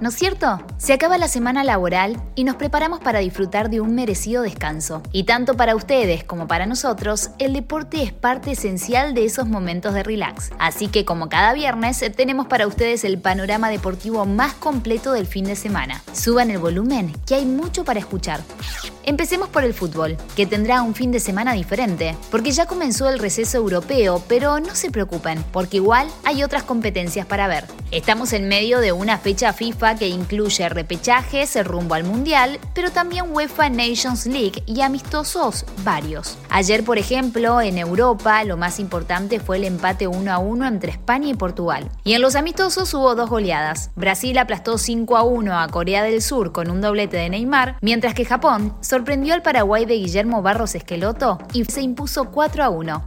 ¿no es cierto? Se acaba la semana laboral y nos preparamos para disfrutar de un merecido descanso. Y tanto para ustedes como para nosotros, el deporte es parte esencial de esos momentos de relax. Así que como cada viernes, tenemos para ustedes el panorama deportivo más completo del fin de semana. Suban el volumen, que hay mucho para escuchar. Empecemos por el fútbol, que tendrá un fin de semana diferente, porque ya comenzó el receso europeo, pero no se preocupen, porque igual hay otras competencias para ver. Estamos en medio de una fecha FIFA que incluye repechajes, rumbo al Mundial, pero también UEFA Nations League y amistosos varios. Ayer, por ejemplo, en Europa, lo más importante fue el empate 1 a 1 entre España y Portugal. Y en los amistosos hubo dos goleadas. Brasil aplastó 5 a 1 a Corea del Sur con un doblete de Neymar, mientras que Japón sorprendió al Paraguay de Guillermo Barros Esqueloto y se impuso 4 a 1.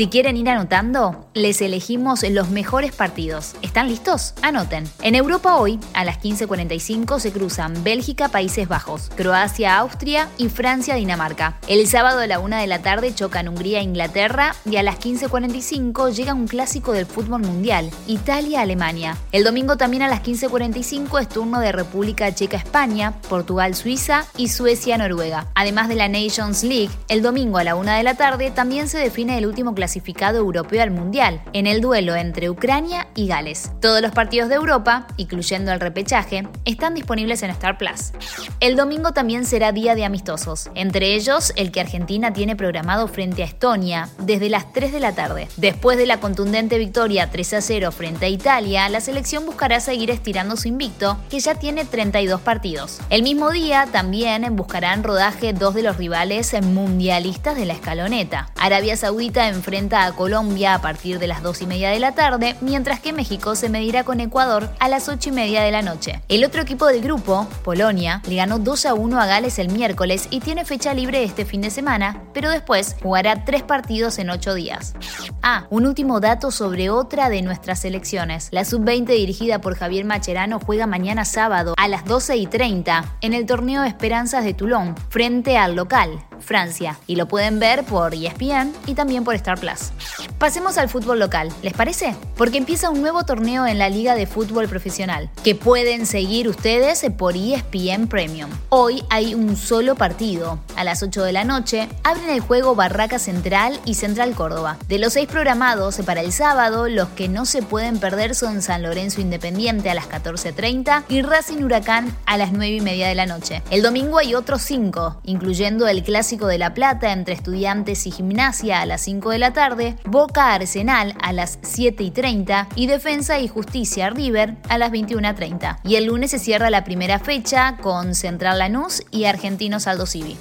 Si quieren ir anotando, les elegimos los mejores partidos. ¿Están listos? Anoten. En Europa hoy, a las 15.45, se cruzan Bélgica, Países Bajos, Croacia, Austria y Francia, Dinamarca. El sábado a la 1 de la tarde chocan Hungría, Inglaterra y a las 15.45 llega un clásico del fútbol mundial, Italia, Alemania. El domingo también a las 15.45 es turno de República Checa, España, Portugal, Suiza y Suecia, Noruega. Además de la Nations League, el domingo a la una de la tarde también se define el último clasificado europeo al Mundial, en el duelo entre Ucrania y Gales. Todos los partidos de Europa, incluyendo el repechaje, están disponibles en Star Plus. El domingo también será día de amistosos, entre ellos el que Argentina tiene programado frente a Estonia desde las 3 de la tarde. Después de la contundente victoria 3 a 0 frente a Italia, la selección buscará seguir estirando su invicto, que ya tiene 32 partidos. El mismo día también buscarán rodaje dos de los rivales mundialistas de la escaloneta. Arabia Saudita enfrenta a Colombia a partir de las 2 y media de la tarde, mientras que México se medirá con Ecuador a las 8 y media de la noche. El otro equipo del grupo, Polonia, le ganó 2 a 1 a Gales el miércoles y tiene fecha libre este fin de semana, pero después jugará tres partidos en 8 días. Ah, un último dato sobre otra de nuestras selecciones. La sub-20 dirigida por Javier Macherano juega mañana sábado a las 12 y 30 en el torneo Esperanzas de Toulon, frente al local, Francia, y lo pueden ver por ESPN y también por Star Plus. Pasemos al fútbol local, ¿les parece? Porque empieza un nuevo torneo en la Liga de Fútbol Profesional, que pueden seguir ustedes por ESPN Premium. Hoy hay un solo partido. A las 8 de la noche abren el juego Barraca Central y Central Córdoba. De los seis programados para el sábado, los que no se pueden perder son San Lorenzo Independiente a las 14.30 y Racing Huracán a las 9 y media de la noche. El domingo hay otros cinco, incluyendo el Clásico de La Plata entre Estudiantes y Gimnasia a las 5 de la tarde, Boca Arsenal a las 7 y 30 y Defensa y Justicia River a las 21.30. Y el lunes se cierra la primera fecha con Central Lanús y Argentinos Aldo Civi.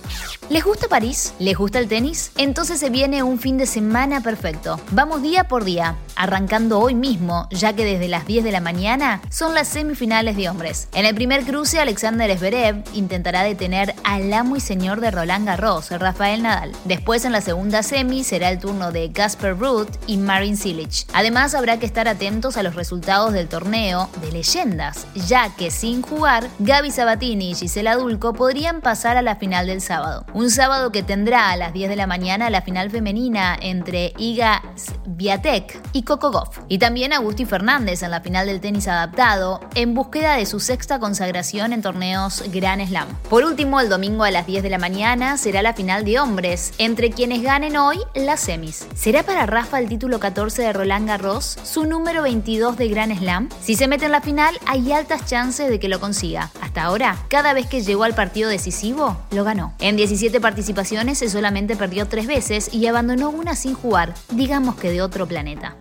¿Les gusta París? ¿Les gusta el tenis? Entonces se viene un fin de semana perfecto. Vamos día por día, arrancando hoy mismo, ya que desde las 10 de la mañana son las semifinales de hombres. En el primer cruce, Alexander Zverev intentará detener al amo y señor de Roland Garros, Rafael Nadal. Después, en la segunda semi, será el turno de Gasper Ruth y Marin Cilic. Además, habrá que estar atentos a los resultados del torneo de leyendas, ya que sin jugar, Gaby Sabatini y Gisela Dulco podrían pasar a la final del sábado. Un sábado que tendrá a las 10 de la mañana la final femenina entre Iga Swiatek y Coco Goff. Y también Agustín Fernández en la final del tenis adaptado, en búsqueda de su sexta consagración en torneos Grand Slam. Por último, el domingo a las 10 de la mañana será la final de hombres, entre quienes ganen hoy las semis. ¿Será para Rafa el título 14 de Roland Garros, su número 22 de Grand Slam? Si se mete en la final, hay altas chances de que lo consiga. Hasta ahora, cada vez que llegó al partido decisivo, lo ganó. En 17 participaciones solamente perdió tres veces y abandonó una sin jugar, digamos que de otro planeta.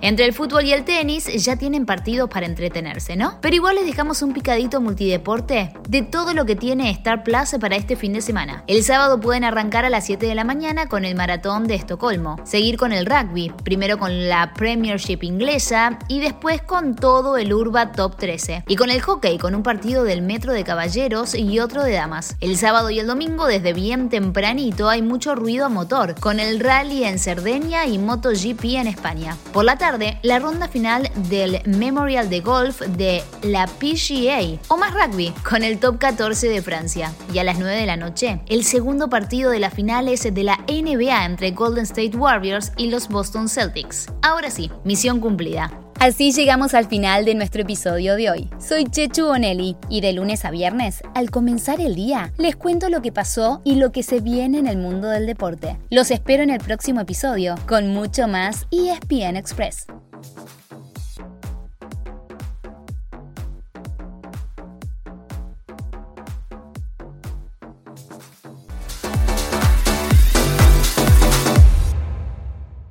Entre el fútbol y el tenis ya tienen partidos para entretenerse, ¿no? Pero igual les dejamos un picadito multideporte de todo lo que tiene Star Plus para este fin de semana. El sábado pueden pueden arrancar a las 7 de la mañana con el maratón de Estocolmo, seguir con el rugby, primero con la Premiership inglesa y después con todo el Urba Top 13. Y con el hockey, con un partido del Metro de Caballeros y otro de Damas. El sábado y el domingo, desde bien tempranito, hay mucho ruido a motor, con el rally en Cerdeña y MotoGP en España. Por la tarde, la ronda final del Memorial de Golf de la PGA, o más rugby, con el Top 14 de Francia. Y a las 9 de la noche, el segundo partido de las finales de la NBA entre Golden State Warriors y los Boston Celtics. Ahora sí, misión cumplida. Así llegamos al final de nuestro episodio de hoy. Soy Chechu Bonelli y de lunes a viernes, al comenzar el día, les cuento lo que pasó y lo que se viene en el mundo del deporte. Los espero en el próximo episodio con mucho más ESPN Express.